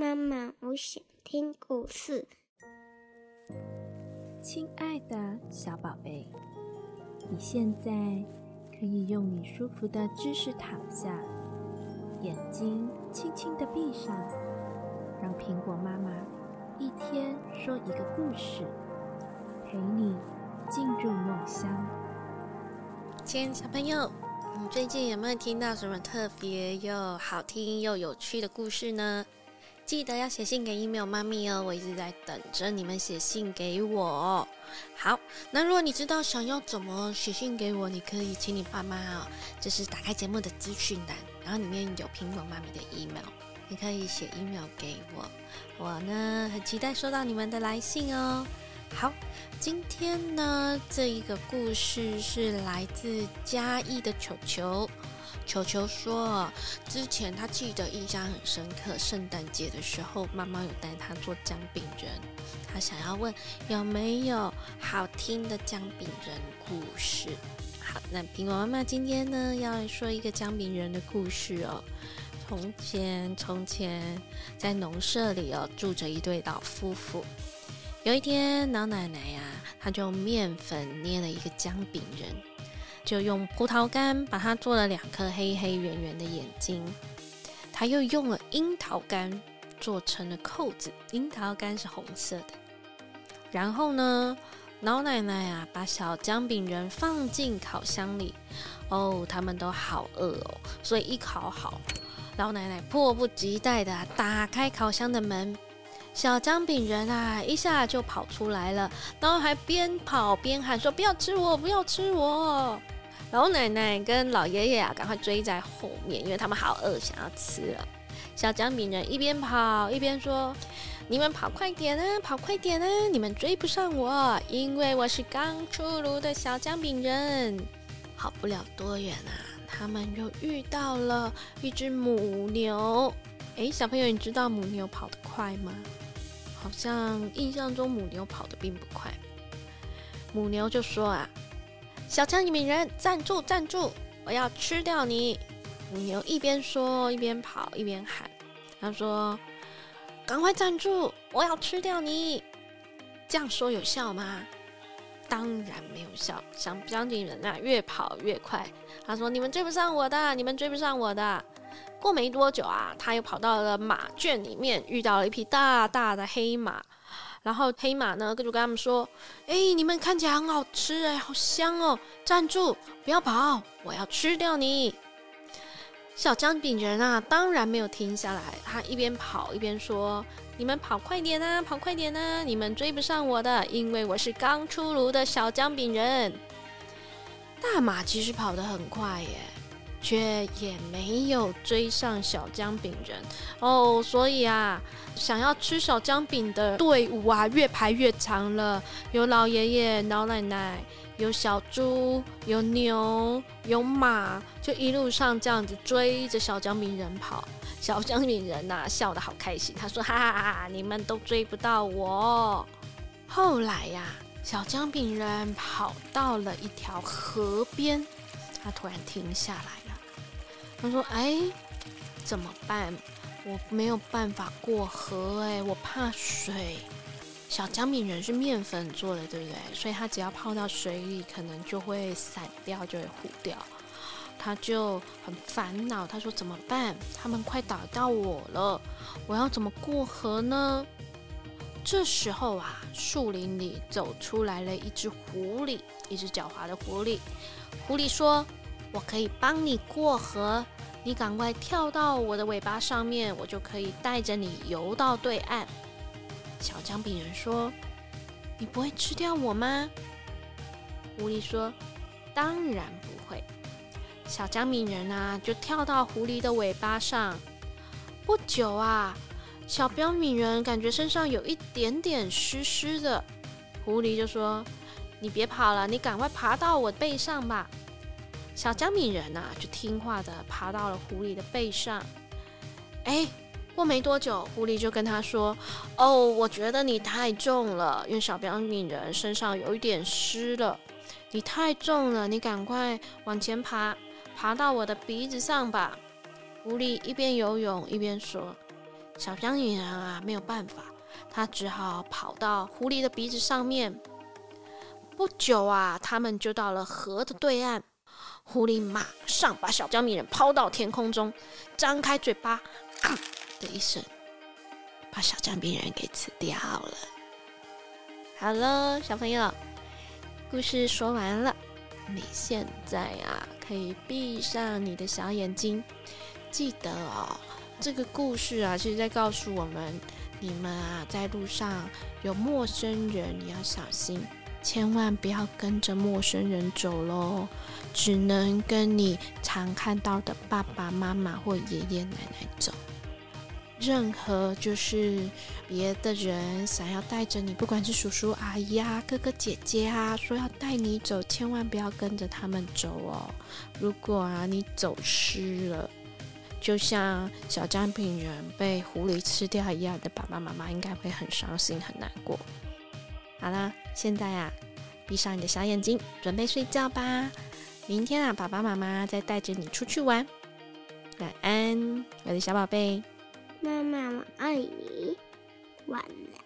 妈妈，我想听故事。亲爱的小宝贝，你现在可以用你舒服的姿势躺下，眼睛轻轻的闭上，让苹果妈妈一天说一个故事，陪你进入梦乡。亲爱的小朋友，你最近有没有听到什么特别又好听又有趣的故事呢？记得要写信给 email 妈咪哦，我一直在等着你们写信给我。好，那如果你知道想要怎么写信给我，你可以请你爸妈哦，就是打开节目的资讯栏，然后里面有苹果妈咪的 email，你可以写 email 给我，我呢很期待收到你们的来信哦。好，今天呢，这一个故事是来自嘉义的球球。球球说，之前他记得印象很深刻，圣诞节的时候，妈妈有带他做姜饼人。他想要问有没有好听的姜饼人故事。好，那苹果妈妈今天呢，要说一个姜饼人的故事哦。从前，从前，在农舍里哦，住着一对老夫妇。有一天，老奶奶呀，她就用面粉捏了一个姜饼人，就用葡萄干把它做了两颗黑黑圆圆的眼睛。他又用了樱桃干做成了扣子，樱桃干是红色的。然后呢，老奶奶啊，把小姜饼人放进烤箱里。哦，他们都好饿哦，所以一烤好，老奶奶迫不及待的打开烤箱的门。小姜饼人啊，一下就跑出来了，然后还边跑边喊说：“不要吃我，不要吃我！”老奶奶跟老爷爷啊，赶快追在后面，因为他们好饿，想要吃了。小姜饼人一边跑一边说：“你们跑快点啊，跑快点啊！你们追不上我，因为我是刚出炉的小姜饼人。”跑不了多远啊，他们又遇到了一只母牛。诶，小朋友，你知道母牛跑得快吗？好像印象中母牛跑得并不快。母牛就说：“啊，小姜饼人，站住，站住！我要吃掉你！”母牛一边说一边跑一边喊：“他说，赶快站住！我要吃掉你！”这样说有效吗？当然没有效。小姜饼人啊，越跑越快。他说：“你们追不上我的，你们追不上我的。”过没多久啊，他又跑到了马圈里面，遇到了一匹大大的黑马。然后黑马呢，就跟他们说：“哎，你们看起来很好吃哎，好香哦！站住，不要跑，我要吃掉你！”小姜饼人啊，当然没有停下来，他一边跑一边说：“你们跑快点啊，跑快点啊！你们追不上我的，因为我是刚出炉的小姜饼人。”大马其实跑得很快耶。却也没有追上小姜饼人哦，所以啊，想要吃小姜饼的队伍啊，越排越长了。有老爷爷、老奶奶，有小猪，有牛，有马，就一路上这样子追着小姜饼人跑。小姜饼人呐，笑得好开心，他说：“哈哈哈，你们都追不到我。”后来呀，小姜饼人跑到了一条河边，他突然停下来了。他说：“哎，怎么办？我没有办法过河哎，我怕水。小姜饼人是面粉做的，对不对？所以他只要泡到水里，可能就会散掉，就会糊掉。他就很烦恼。他说：怎么办？他们快打到我了，我要怎么过河呢？这时候啊，树林里走出来了一只狐狸，一只狡猾的狐狸。狐狸说。”我可以帮你过河，你赶快跳到我的尾巴上面，我就可以带着你游到对岸。小姜饼人说：“你不会吃掉我吗？”狐狸说：“当然不会。”小姜饼人啊，就跳到狐狸的尾巴上。不久啊，小姜饼人感觉身上有一点点湿湿的，狐狸就说：“你别跑了，你赶快爬到我背上吧。”小姜饼人呐，就听话的爬到了狐狸的背上。哎，过没多久，狐狸就跟他说：“哦，我觉得你太重了，因为小姜饼人身上有一点湿了，你太重了，你赶快往前爬，爬到我的鼻子上吧。”狐狸一边游泳一边说：“小姜饼人啊没有办法，他只好跑到狐狸的鼻子上面。不久啊，他们就到了河的对岸。狐狸马上把小姜饼人抛到天空中，张开嘴巴，啊的一声，把小姜饼人给吃掉了。好了，小朋友，故事说完了，你现在啊可以闭上你的小眼睛，记得哦，这个故事啊，其实在告诉我们，你们啊在路上有陌生人，你要小心。千万不要跟着陌生人走喽，只能跟你常看到的爸爸妈妈或爷爷奶奶走。任何就是别的人想要带着你，不管是叔叔阿姨啊、哥哥姐姐啊，说要带你走，千万不要跟着他们走哦。如果啊你走失了，就像小姜饼人被狐狸吃掉一样的爸爸妈妈，应该会很伤心、很难过。好啦，现在啊，闭上你的小眼睛，准备睡觉吧。明天啊，爸爸妈妈再带着你出去玩。晚安，我的小宝贝。妈妈，我爱你。晚安。